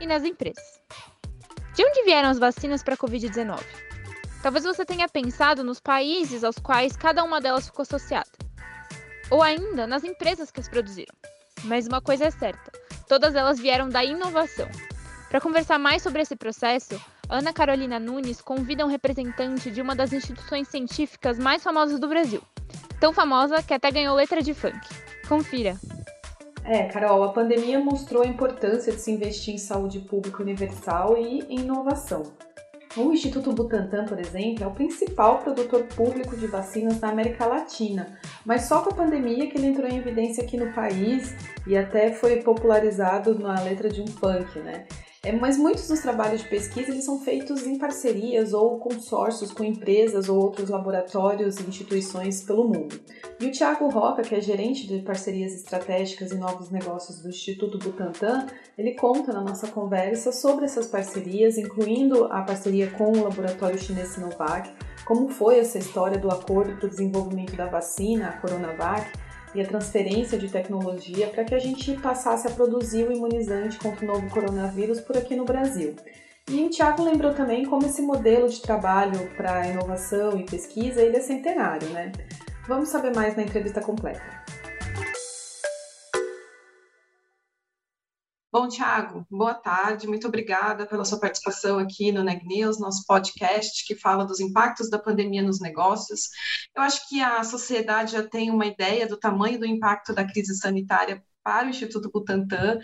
e nas empresas. De onde vieram as vacinas para a Covid-19? Talvez você tenha pensado nos países aos quais cada uma delas ficou associada, ou ainda nas empresas que as produziram. Mas uma coisa é certa: todas elas vieram da inovação. Para conversar mais sobre esse processo, Ana Carolina Nunes convida um representante de uma das instituições científicas mais famosas do Brasil. Tão famosa que até ganhou letra de funk. Confira. É, Carol, a pandemia mostrou a importância de se investir em saúde pública universal e em inovação. O Instituto Butantan, por exemplo, é o principal produtor público de vacinas na América Latina, mas só com a pandemia que ele entrou em evidência aqui no país e até foi popularizado na letra de um funk, né? É, mas muitos dos trabalhos de pesquisa eles são feitos em parcerias ou consórcios com empresas ou outros laboratórios e instituições pelo mundo. E o Tiago Roca, que é gerente de parcerias estratégicas e novos negócios do Instituto Butantan, ele conta na nossa conversa sobre essas parcerias, incluindo a parceria com o laboratório chinês Sinovac, como foi essa história do acordo para o desenvolvimento da vacina, a Coronavac, e a transferência de tecnologia para que a gente passasse a produzir o imunizante contra o novo coronavírus por aqui no Brasil. E o Tiago lembrou também como esse modelo de trabalho para inovação e pesquisa ele é centenário, né? Vamos saber mais na entrevista completa. Bom, Tiago, boa tarde, muito obrigada pela sua participação aqui no Neg News, nosso podcast que fala dos impactos da pandemia nos negócios. Eu acho que a sociedade já tem uma ideia do tamanho do impacto da crise sanitária para o Instituto Butantan,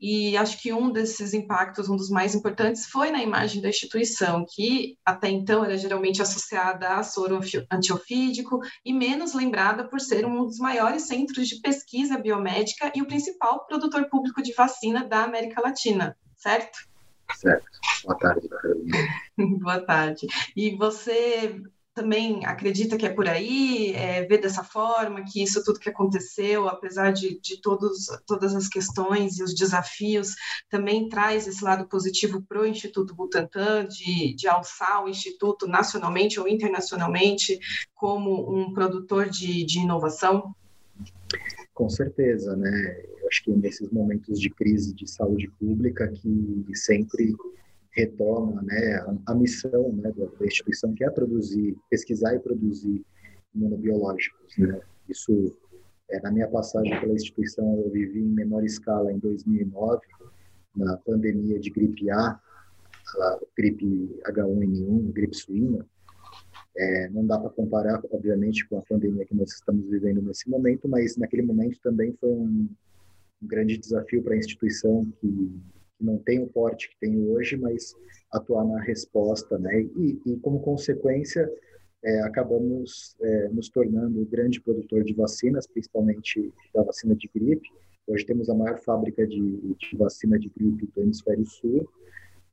e acho que um desses impactos, um dos mais importantes, foi na imagem da instituição, que até então era geralmente associada a soro antiofídico e menos lembrada por ser um dos maiores centros de pesquisa biomédica e o principal produtor público de vacina da América Latina, certo? Certo. Boa tarde, Carolina. Boa tarde. E você também acredita que é por aí, é, vê dessa forma, que isso tudo que aconteceu, apesar de, de todos, todas as questões e os desafios, também traz esse lado positivo para o Instituto Butantan, de, de alçar o Instituto nacionalmente ou internacionalmente como um produtor de, de inovação? Com certeza, né? Eu acho que nesses momentos de crise de saúde pública que sempre retoma né, a, a missão né, da, instituição, que é produzir, pesquisar e produzir imunobiológicos. Né? Isso, é, na minha passagem pela instituição, eu vivi em menor escala em 2009, na pandemia de gripe A, a gripe H1N1, gripe suína. É, não dá para comparar, obviamente, com a pandemia que nós estamos vivendo nesse momento, mas naquele momento também foi um, um grande desafio para a instituição que que não tem o porte que tem hoje, mas atuar na resposta, né? E, e como consequência, é, acabamos é, nos tornando o grande produtor de vacinas, principalmente da vacina de gripe. Hoje temos a maior fábrica de, de vacina de gripe do hemisfério sul.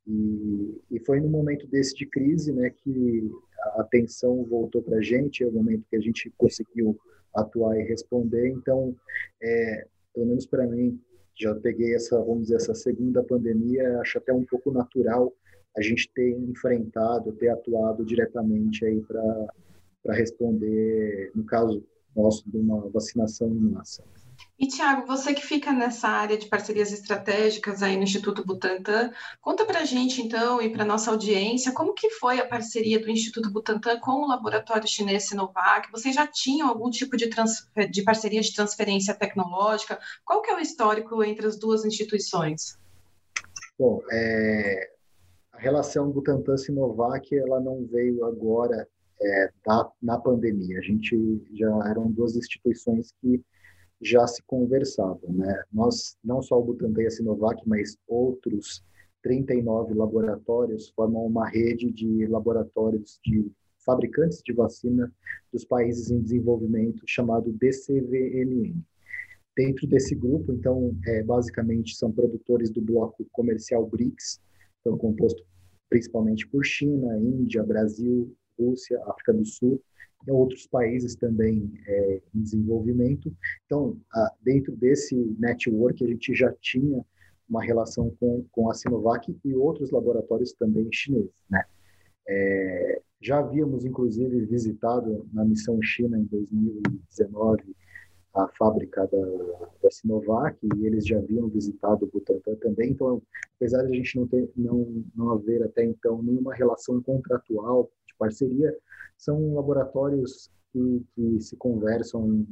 E, e, foi no momento desse de crise, né, que a atenção voltou para a gente, é o momento que a gente conseguiu atuar e responder. Então, é, pelo menos para mim, já peguei essa, vamos dizer, essa segunda pandemia, acho até um pouco natural a gente ter enfrentado, ter atuado diretamente aí para responder, no caso nosso, de uma vacinação em massa. E, Tiago, você que fica nessa área de parcerias estratégicas aí no Instituto Butantan, conta para a gente, então, e para nossa audiência, como que foi a parceria do Instituto Butantan com o laboratório chinês Sinovac? Vocês já tinham algum tipo de, de parceria de transferência tecnológica? Qual que é o histórico entre as duas instituições? Bom, é, a relação Butantan-Sinovac, ela não veio agora é, da, na pandemia. A gente já eram duas instituições que já se conversavam. Né? Nós, não só o Butantan e a Sinovac, mas outros 39 laboratórios formam uma rede de laboratórios de fabricantes de vacina dos países em desenvolvimento chamado DCVMN. Dentro desse grupo, então, é, basicamente são produtores do bloco comercial BRICS, são compostos principalmente por China, Índia, Brasil, Rússia, África do Sul outros países também é, em desenvolvimento. Então, a, dentro desse network, a gente já tinha uma relação com, com a Sinovac e outros laboratórios também chineses. Né? É, já havíamos, inclusive, visitado na missão China em 2019 a fábrica da, da Sinovac e eles já haviam visitado o Butantan também. Então, apesar de a gente não, ter, não, não haver até então nenhuma relação contratual de parceria, são laboratórios que, que se conversam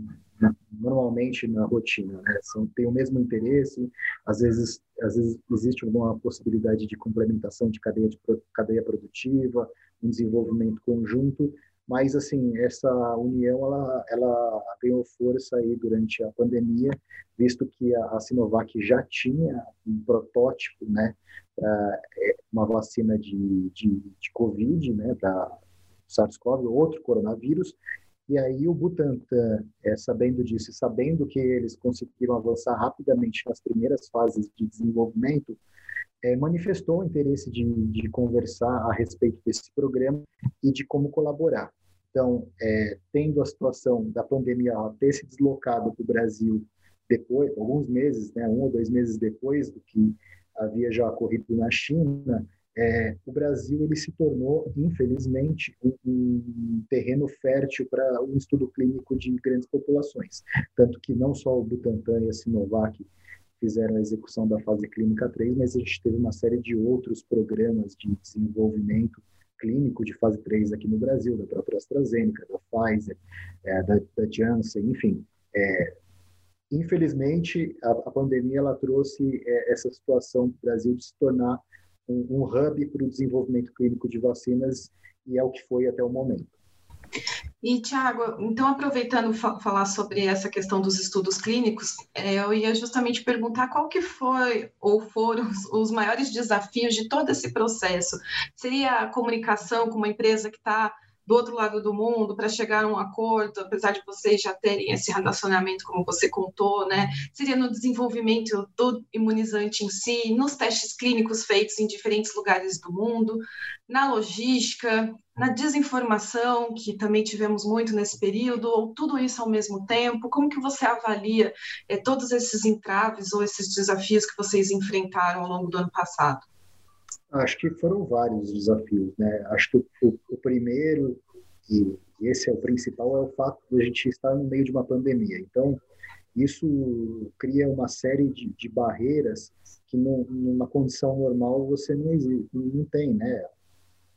normalmente na rotina, né? São, têm o mesmo interesse, às vezes, às vezes existe alguma possibilidade de complementação de cadeia, de cadeia produtiva, um desenvolvimento conjunto, mas assim essa união ela, ela ganhou força aí durante a pandemia, visto que a, a Sinovac já tinha um protótipo, né, é, uma vacina de, de, de Covid, né, da SARS-CoV, outro coronavírus, e aí o Butantan, é, sabendo disso sabendo que eles conseguiram avançar rapidamente nas primeiras fases de desenvolvimento, é, manifestou o interesse de, de, conversar a respeito desse programa e de como colaborar. Então, é, tendo a situação da pandemia ter se deslocado para o Brasil depois, alguns meses, né, um ou dois meses depois do que havia já ocorrido na China, é, o Brasil ele se tornou, infelizmente, um, um terreno fértil para um estudo clínico de grandes populações. Tanto que não só o Butantan e a Sinovac fizeram a execução da fase clínica 3, mas a gente teve uma série de outros programas de desenvolvimento clínico de fase 3 aqui no Brasil, da própria AstraZeneca, da Pfizer, é, da, da Janssen, enfim. É, infelizmente, a, a, pandemia ela trouxe é, essa situação do Brasil de se tornar um, um hub para o desenvolvimento clínico de vacinas e é o que foi até o momento. E, Tiago, então, aproveitando fa falar sobre essa questão dos estudos clínicos, é, eu ia justamente perguntar qual que foi ou foram os, os maiores desafios de todo esse processo. Seria a comunicação com uma empresa que está do outro lado do mundo para chegar a um acordo, apesar de vocês já terem esse relacionamento, como você contou, né? Seria no desenvolvimento do imunizante em si, nos testes clínicos feitos em diferentes lugares do mundo, na logística, na desinformação, que também tivemos muito nesse período, ou tudo isso ao mesmo tempo? Como que você avalia é, todos esses entraves ou esses desafios que vocês enfrentaram ao longo do ano passado? Acho que foram vários desafios, né? Acho que o, o primeiro e esse é o principal é o fato de a gente estar no meio de uma pandemia. Então isso cria uma série de, de barreiras que no, numa condição normal você não existe, não tem, né?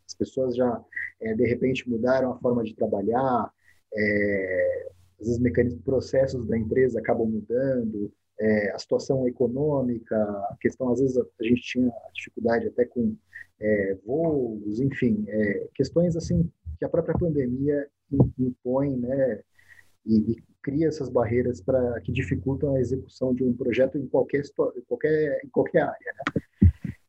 As pessoas já é, de repente mudaram a forma de trabalhar, é, às vezes mecanismos, processos da empresa acabam mudando, é, a situação econômica, a questão, às vezes, a, gente tinha dificuldade até com é, voos, enfim, é, questões assim que a própria pandemia impõe, né, e, e cria essas barreiras para que dificultam a execução de um projeto em qualquer qualquer em qualquer área. Né?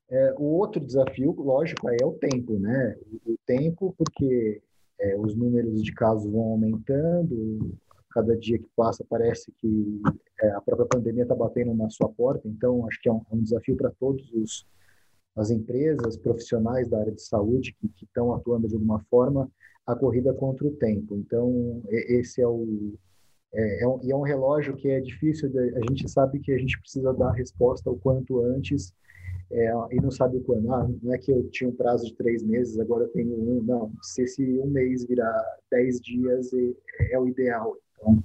É, o outro desafio, lógico, é o tempo, né? O, o tempo, porque é, os números de casos vão aumentando, cada dia que passa parece que é, a própria pandemia está batendo na sua porta, então acho que é um, é um desafio para todos os as empresas profissionais da área de saúde que estão atuando de alguma forma a corrida contra o tempo. Então esse é o é, é um, é um relógio que é difícil. De, a gente sabe que a gente precisa dar a resposta o quanto antes é, e não sabe o quando. Ah, não é que eu tinha um prazo de três meses, agora eu tenho um. Não, se esse um mês virar dez dias é, é o ideal. Então,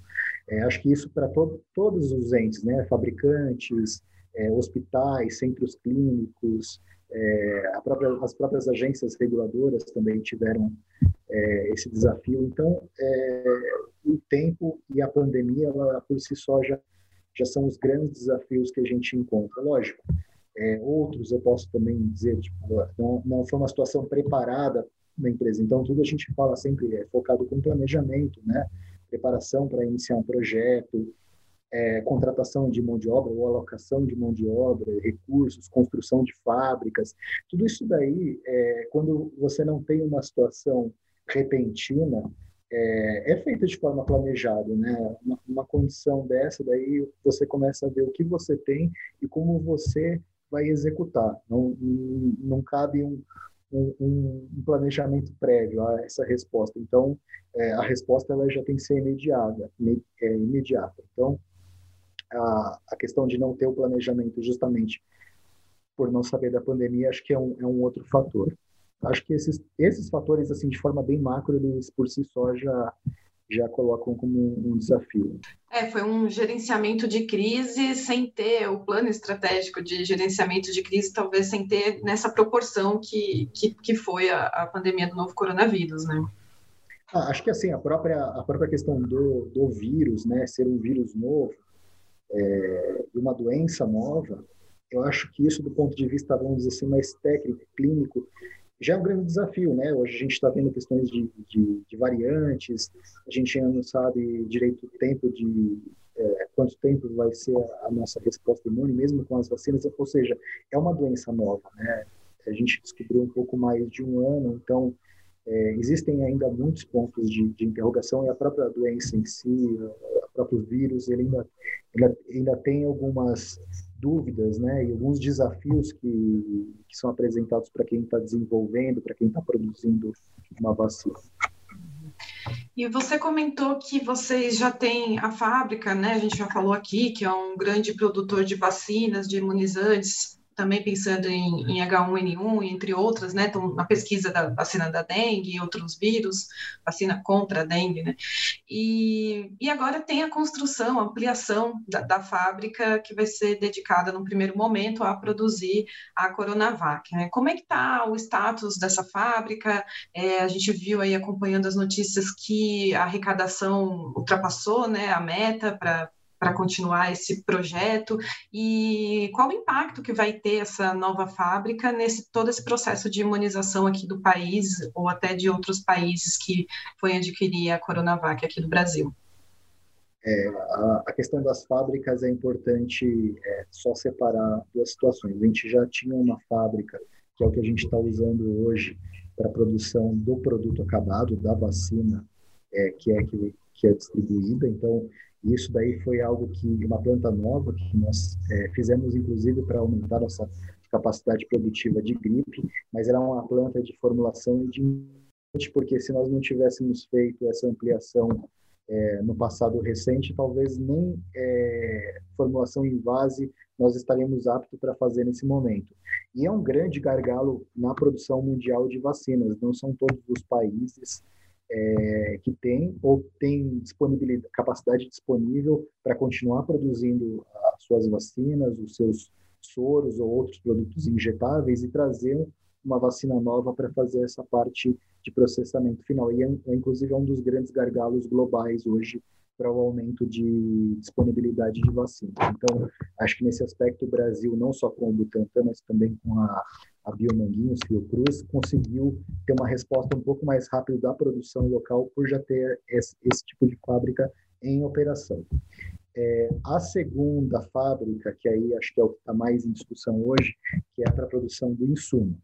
é, acho que isso para to todos os entes, né, fabricantes, é, hospitais, centros clínicos, é, própria, as próprias agências reguladoras também tiveram é, esse desafio. Então, é, o tempo e a pandemia, ela, por si só, já, já são os grandes desafios que a gente encontra. Lógico, é, outros eu posso também dizer, tipo, não, não foi uma situação preparada na empresa. Então, tudo a gente fala sempre é focado com planejamento, né? Preparação para iniciar um projeto, é, contratação de mão de obra ou alocação de mão de obra, recursos, construção de fábricas, tudo isso daí, é, quando você não tem uma situação repentina, é, é feita de forma planejada, né? Uma, uma, condição dessa, daí você começa a ver o que você tem e como você vai executar. Não, não cabe um, um, um, planejamento prévio a essa resposta. Então, é, a resposta ela já tem que ser imediata. É, imediata. Então, a, a questão de não ter o planejamento justamente por não saber da pandemia, acho que é um, é um outro fator. Acho que esses, esses fatores, assim, de forma bem macro, eles por si só já, já colocam como um desafio. É, foi um gerenciamento de crise sem ter o plano estratégico de gerenciamento de crise, talvez sem ter nessa proporção que, que, que foi a, a pandemia do novo coronavírus, né? Ah, acho que assim, a própria, a própria questão do, do vírus, né, ser um vírus novo, é, uma doença nova, eu acho que isso do ponto de vista, vamos dizer assim, mais técnico, clínico, já é um grande desafio, né? Hoje a gente está tendo questões de, de, de, variantes, a gente ainda não sabe direito o tempo de é, quanto tempo vai ser a, a, nossa resposta imune, mesmo com as vacinas, ou seja, é uma doença nova, né? A gente descobriu um pouco mais de um ano, então é, existem ainda muitos pontos de, de, interrogação e a própria doença em si, o próprio vírus, ele ainda, ainda, ainda tem algumas dúvidas, né, e alguns desafios que, que são apresentados para quem está desenvolvendo, para quem está produzindo uma vacina. E você comentou que vocês já têm a fábrica, né? A gente já falou aqui que é um grande produtor de vacinas, de imunizantes também pensando em, em, H1N1, entre outras, né, então, na pesquisa da vacina da dengue e outros vírus, vacina contra a dengue, né, e, e agora tem a construção, a ampliação da, da fábrica que vai ser dedicada no primeiro momento a produzir a Coronavac, né, como é que está o status dessa fábrica, é, a gente viu aí acompanhando as notícias que a arrecadação ultrapassou, né, a meta para para continuar esse projeto e qual o impacto que vai ter essa nova fábrica nesse todo esse processo de imunização aqui do país ou até de outros países que foi adquirir a Coronavac aqui do Brasil. É, a, a, questão das fábricas é importante é, só separar duas situações. A gente já tinha uma fábrica, que é o que a gente está usando hoje para a produção do produto acabado, da vacina, é, que é que, que é distribuída. Então, isso daí foi algo que, uma planta nova, que nós é, fizemos inclusive para aumentar nossa capacidade produtiva de gripe, mas era uma planta de formulação e de porque se nós não tivéssemos feito essa ampliação é, no passado recente, talvez nem é, formulação em vase nós estaríamos aptos para fazer nesse momento. E é um grande gargalo na produção mundial de vacinas. Não são todos os países é, que tem ou tem disponibilidade, capacidade disponível para continuar produzindo as suas vacinas, os seus soros ou outros produtos injetáveis e trazer uma vacina nova para fazer essa parte de processamento final. E é, é inclusive é um dos grandes gargalos globais hoje para o aumento de disponibilidade de vacinas. Então, acho que nesse aspecto o Brasil, não só com o Butantan, mas também com a, a Biomanguinhos, Fiocruz, conseguiu ter uma resposta um pouco mais rápida da produção local por já ter esse, esse tipo de fábrica em operação. É, a segunda fábrica, que aí acho que é o que está mais em discussão hoje, que é para a produção do insumo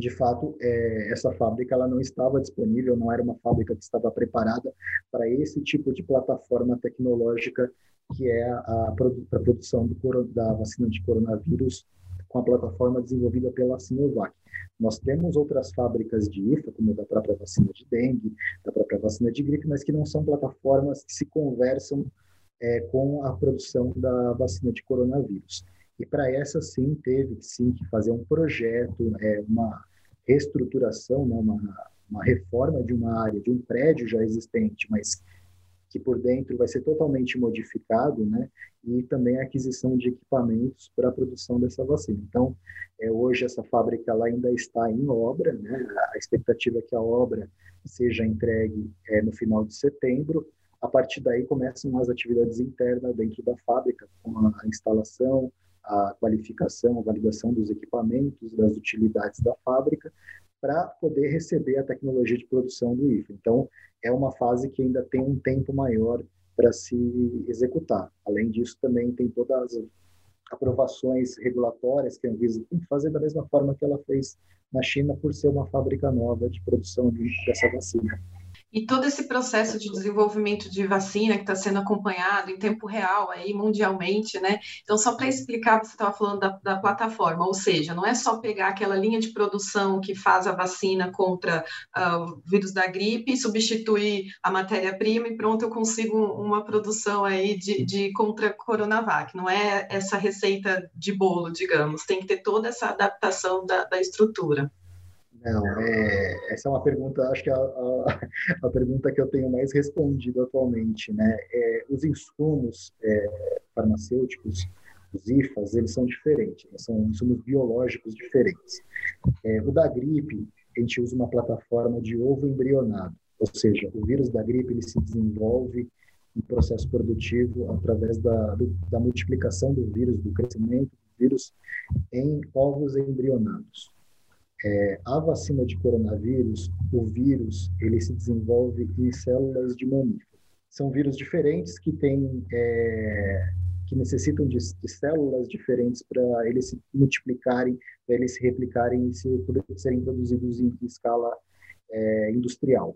de fato, é, essa fábrica ela não estava disponível, não era uma fábrica que estava preparada para esse tipo de plataforma tecnológica que é a, a, a produção do, da vacina de coronavírus com a plataforma desenvolvida pela Sinovac. Nós temos outras fábricas de IFA, como da própria vacina de dengue, da própria vacina de gripe, mas que não são plataformas que se conversam é, com a produção da vacina de coronavírus. E para essa, sim, teve sim que fazer um projeto, é, uma reestruturação, né, uma, uma reforma de uma área, de um prédio já existente, mas que por dentro vai ser totalmente modificado, né? E também a aquisição de equipamentos para a produção dessa vacina. Então, é, hoje essa fábrica ela ainda está em obra, né? A expectativa é que a obra seja entregue é, no final de setembro. A partir daí começam as atividades internas dentro da fábrica, com a instalação, a qualificação, a validação dos equipamentos, das utilidades da fábrica, para poder receber a tecnologia de produção do IFA. Então, é uma fase que ainda tem um tempo maior para se executar. Além disso, também tem todas as aprovações regulatórias que a Anvisa tem que fazer da mesma forma que ela fez na China, por ser uma fábrica nova de produção dessa vacina. E todo esse processo de desenvolvimento de vacina que está sendo acompanhado em tempo real aí mundialmente, né? Então, só para explicar, você estava falando da, da, plataforma, ou seja, não é só pegar aquela linha de produção que faz a vacina contra uh, o vírus da gripe substituir a matéria-prima e pronto, eu consigo uma produção aí de, de contra Coronavac. Não é essa receita de bolo, digamos. Tem que ter toda essa adaptação da, da estrutura. Não, é, essa é uma pergunta, acho que a, a, a, pergunta que eu tenho mais respondido atualmente, né? É, os insumos é, farmacêuticos, os IFAs, eles são diferentes, né? são insumos biológicos diferentes. É, o da gripe, a gente usa uma plataforma de ovo embrionado, ou seja, o vírus da gripe ele se desenvolve em processo produtivo através da, do, da multiplicação do vírus, do crescimento do vírus em ovos embrionados. É, a vacina de coronavírus, o vírus, ele se desenvolve em células de mamífero. São vírus diferentes que têm, é, que necessitam de, de, células diferentes para eles se multiplicarem, para eles se replicarem e se, serem produzidos em, em escala é, industrial.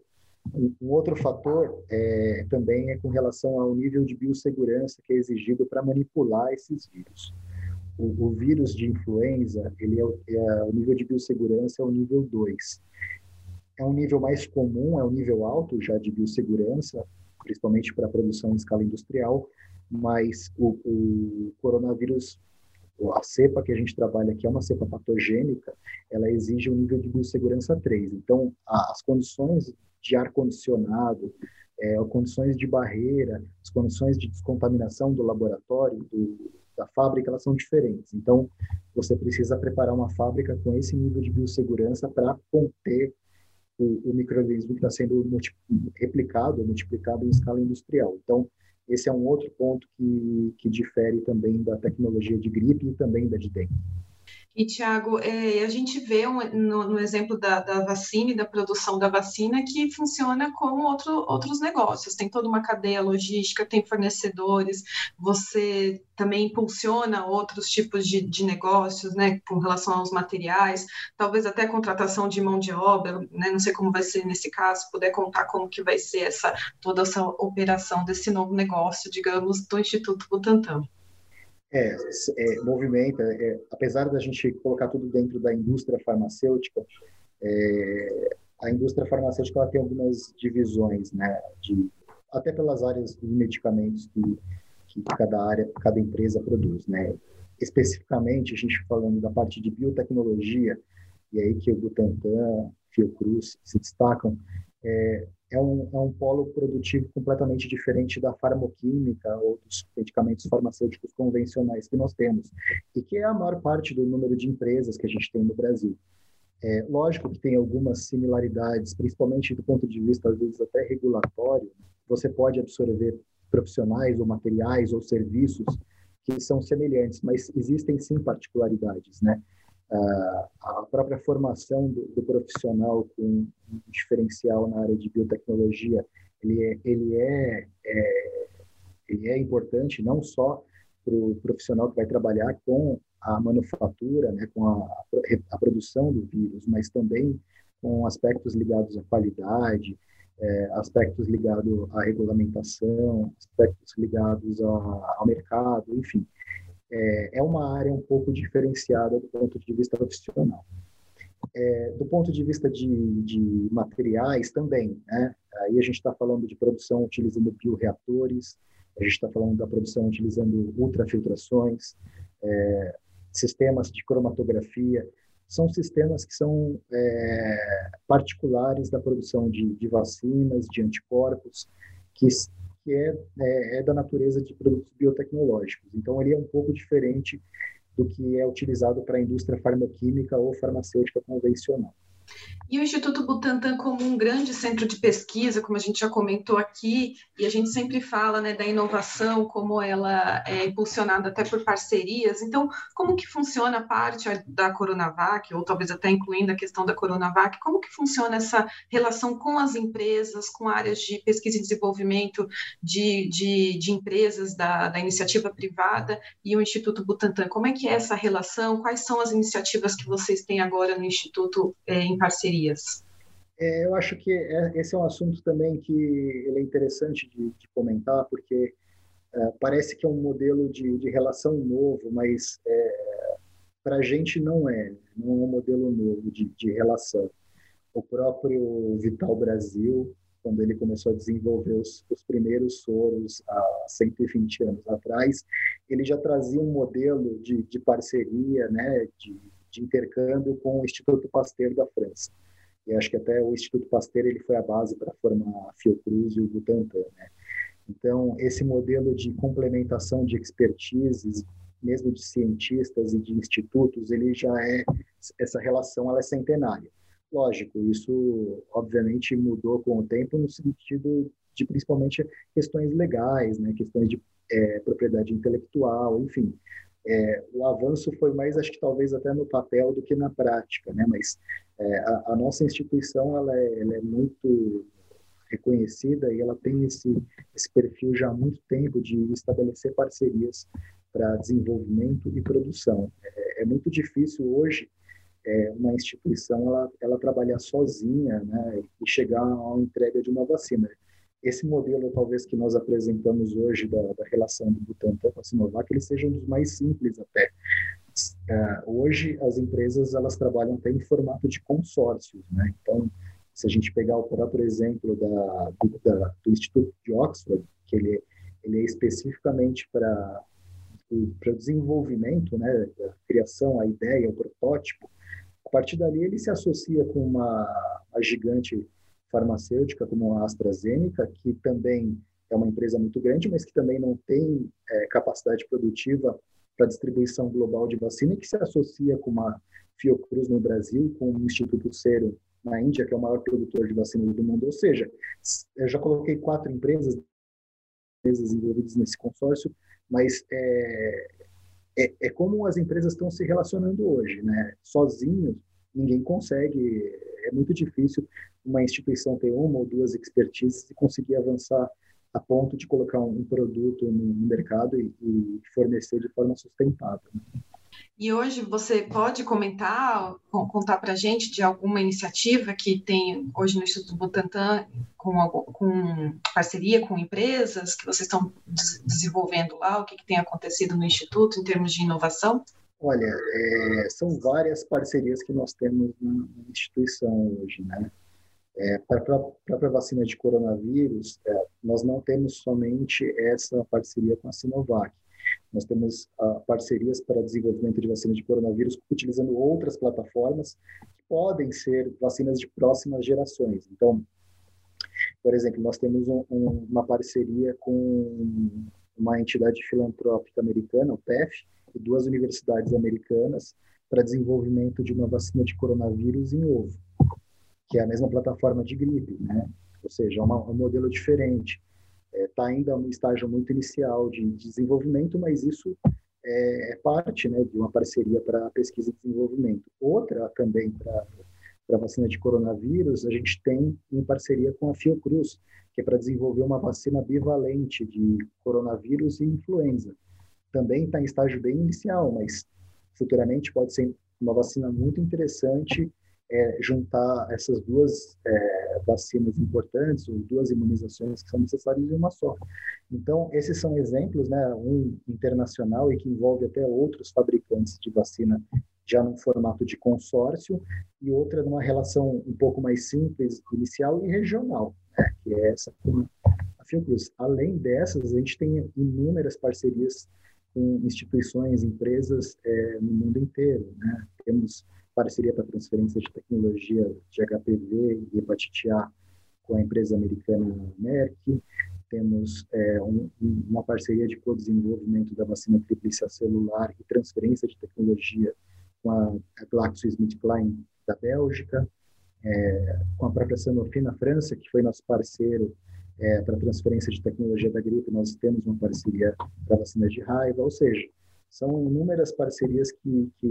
Um, outro fator é, também é com relação ao nível de biossegurança que é exigido para manipular esses vírus o, o vírus de influenza, ele é, é, o nível de biossegurança é o nível 2. É um nível mais comum, é um nível alto já de biossegurança, principalmente para produção em escala industrial, mas o, o coronavírus, a cepa que a gente trabalha aqui é uma cepa patogênica, ela exige um nível de biossegurança 3. Então, as condições de ar-condicionado, é, condições de barreira, as condições de descontaminação do laboratório, do, da fábrica, elas são diferentes. Então, você precisa preparar uma fábrica com esse nível de biossegurança para conter o, o microorganismo que está sendo replicado, multiplicado em escala industrial. Então, esse é um outro ponto que, que difere também da tecnologia de gripe e também da de dengue. E, Tiago, é, a gente vê um, no, no, exemplo da, da, vacina e da produção da vacina que funciona como outro, outros negócios. Tem toda uma cadeia logística, tem fornecedores, você também impulsiona outros tipos de, de negócios, né, com relação aos materiais, talvez até contratação de mão de obra, né, não sei como vai ser nesse caso, puder contar como que vai ser essa toda essa operação desse novo negócio, digamos, do Instituto Butantan. É, é movimenta, é, apesar da gente colocar tudo dentro da indústria farmacêutica, é, a indústria farmacêutica ela tem algumas divisões, né, de, até pelas áreas de medicamentos que, que cada área, cada empresa produz, né. Especificamente, a gente falando da parte de biotecnologia, e aí que o Butantan, Fiocruz se destacam, é, é um, é um polo produtivo completamente diferente da farmoquímica ou dos medicamentos farmacêuticos convencionais que nós temos, e que é a maior parte do número de empresas que a gente tem no Brasil. É, lógico que tem algumas similaridades, principalmente do ponto de vista, às vezes, até regulatório. Você pode absorver profissionais ou materiais ou serviços que são semelhantes, mas existem sim particularidades, né? A própria formação do, do, profissional com um diferencial na área de biotecnologia, ele é, ele é, é ele é importante não só para o profissional que vai trabalhar com a manufatura, né, com a, a produção do vírus, mas também com aspectos ligados à qualidade, é, aspectos ligados à regulamentação, aspectos ligados a, ao mercado, enfim é, é uma área um pouco diferenciada do ponto de vista profissional. É, do ponto de vista de, de materiais também, né? Aí a gente está falando de produção utilizando bioreatores, a gente está falando da produção utilizando ultrafiltrações, é, sistemas de cromatografia, são sistemas que são é, particulares da produção de, de, vacinas, de anticorpos, que que é, é, é da natureza de produtos biotecnológicos. Então, ele é um pouco diferente do que é utilizado para a indústria farmaquímica ou farmacêutica convencional. E o Instituto Butantan como um grande centro de pesquisa, como a gente já comentou aqui, e a gente sempre fala né, da inovação, como ela é impulsionada até por parcerias. Então, como que funciona a parte da Coronavac, ou talvez até incluindo a questão da Coronavac, como que funciona essa relação com as empresas, com áreas de pesquisa e desenvolvimento de, de, de empresas da, da iniciativa privada e o Instituto Butantan? Como é que é essa relação? Quais são as iniciativas que vocês têm agora no Instituto é, em parceria? parcerias? É, eu acho que é, esse é um assunto também que ele é interessante de, de comentar, porque é, parece que é um modelo de, de relação novo, mas é, para a gente não é, não é um modelo novo de, de relação. O próprio Vital Brasil, quando ele começou a desenvolver os, os, primeiros soros há 120 anos atrás, ele já trazia um modelo de, de parceria, né, de, de intercâmbio com o Instituto Pasteur da França e acho que até o Instituto Pasteur ele foi a base para formar a Fiocruz e o Butantan, né? Então, esse modelo de complementação de expertises, mesmo de cientistas e de institutos, ele já é essa relação ela é centenária. Lógico, isso obviamente mudou com o tempo no sentido de principalmente questões legais, né, questões de é, propriedade intelectual, enfim. É, o avanço foi mais, acho que talvez até no papel do que na prática, né? Mas é, a, a, nossa instituição ela é, ela é, muito reconhecida e ela tem esse, esse perfil já há muito tempo de estabelecer parcerias para desenvolvimento e produção. É, é muito difícil hoje é, uma instituição ela, ela trabalhar sozinha, né? E chegar uma entrega de uma vacina esse modelo, talvez, que nós apresentamos hoje da, da relação do Butantan com a Sinovac, ele seja um dos mais simples até. Uh, hoje, as empresas, elas trabalham até em formato de consórcios, né? Então, se a gente pegar o próprio exemplo da, do, da, do Instituto de Oxford, que ele, ele é especificamente para para o desenvolvimento, né, a criação, a ideia, o protótipo, a partir dali ele se associa com uma, uma gigante farmacêutica como a AstraZeneca, que também é uma empresa muito grande, mas que também não tem é, capacidade produtiva para distribuição global de vacina, que se associa com uma Fiocruz no Brasil, com o Instituto Serum na Índia, que é o maior produtor de vacinas do mundo. Ou seja, eu já coloquei quatro empresas, empresas envolvidas nesse consórcio, mas é, é, é como as empresas estão se relacionando hoje, né? Sozinhos, ninguém consegue, é muito difícil uma instituição ter uma ou duas expertises e conseguir avançar a ponto de colocar um produto no mercado e, e fornecer de forma sustentável. Né? E hoje você pode comentar, contar para a gente de alguma iniciativa que tem hoje no Instituto Butantan com, com parceria com empresas que vocês estão desenvolvendo lá, o que, que tem acontecido no Instituto em termos de inovação? Olha, é, são várias parcerias que nós temos na instituição hoje, né? É, para a própria vacina de coronavírus, é, nós não temos somente essa parceria com a Sinovac. Nós temos ah, parcerias para desenvolvimento de vacina de coronavírus utilizando outras plataformas que podem ser vacinas de próximas gerações. Então, por exemplo, nós temos um, um, uma parceria com uma entidade filantrópica americana, o PEF, e duas universidades americanas para desenvolvimento de uma vacina de coronavírus em ovo que é a mesma plataforma de gripe, né? Ou seja, é uma, um modelo diferente. Está é, tá ainda no estágio muito inicial de desenvolvimento, mas isso é, é parte né, de uma parceria para pesquisa e desenvolvimento. Outra também para vacina de coronavírus, a gente tem em parceria com a Fiocruz, que é para desenvolver uma vacina bivalente de coronavírus e influenza. Também está em estágio bem inicial, mas futuramente pode ser uma vacina muito interessante é, juntar essas duas é, vacinas importantes, ou duas imunizações que são necessárias em uma só. Então, esses são exemplos, né, um internacional e que envolve até outros fabricantes de vacina já num formato de consórcio, e outra numa relação um pouco mais simples, inicial e regional, né, que é essa a Fiocruz. Além dessas, a gente tem inúmeras parcerias com instituições, empresas é, no mundo inteiro. Né? Temos parceria para transferência de tecnologia de HPV e hepatite A com a empresa americana Merck. Temos é, um, uma parceria de co-desenvolvimento da vacina tríplice celular e transferência de tecnologia com a, GlaxoSmithKline da Bélgica, é, com a própria Sanofi na França, que foi nosso parceiro é, para transferência de tecnologia da gripe. Nós temos uma parceria para vacinas de raiva, ou seja, são inúmeras parcerias que, que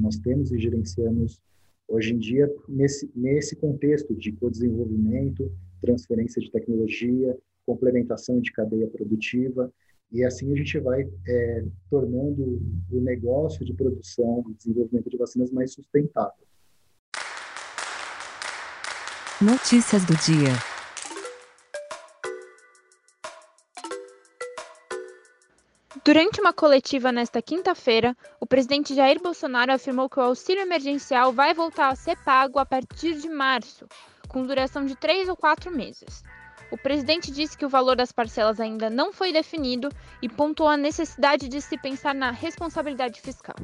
nós temos e gerenciamos hoje em dia nesse, nesse contexto de co-desenvolvimento, transferência de tecnologia, complementação de cadeia produtiva, e assim a gente vai é, tornando o negócio de produção e desenvolvimento de vacinas mais sustentável. Notícias do dia. Durante uma coletiva nesta quinta-feira, o presidente Jair Bolsonaro afirmou que o auxílio emergencial vai voltar a ser pago a partir de março, com duração de três ou quatro meses. O presidente disse que o valor das parcelas ainda não foi definido e pontuou a necessidade de se pensar na responsabilidade fiscal.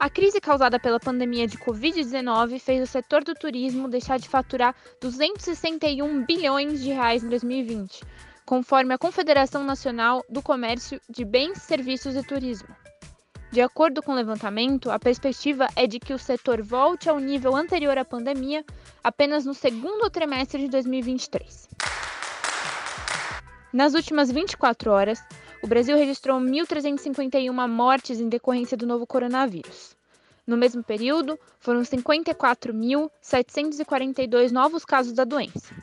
A crise causada pela pandemia de Covid-19 fez o setor do turismo deixar de faturar 261 bilhões de reais em 2020, conforme a Confederação Nacional do Comércio de Bens, Serviços e Turismo. De acordo com o levantamento, a perspectiva é de que o setor volte ao nível anterior à pandemia apenas no segundo trimestre de 2023. Nas últimas 24 horas, o Brasil registrou 1.351 mortes em decorrência do novo coronavírus. No mesmo período, foram 54.742 novos casos da doença.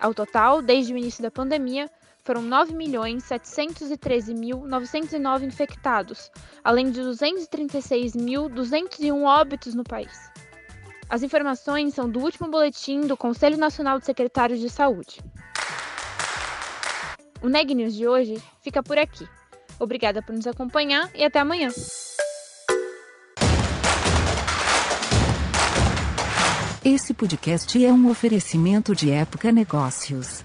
Ao total, desde o início da pandemia, foram 9.713.909 infectados, além de 236.201 óbitos no país. As informações são do último boletim do Conselho Nacional de Secretários de Saúde. O Neg News de hoje fica por aqui. Obrigada por nos acompanhar e até amanhã. Esse podcast é um oferecimento de Época Negócios.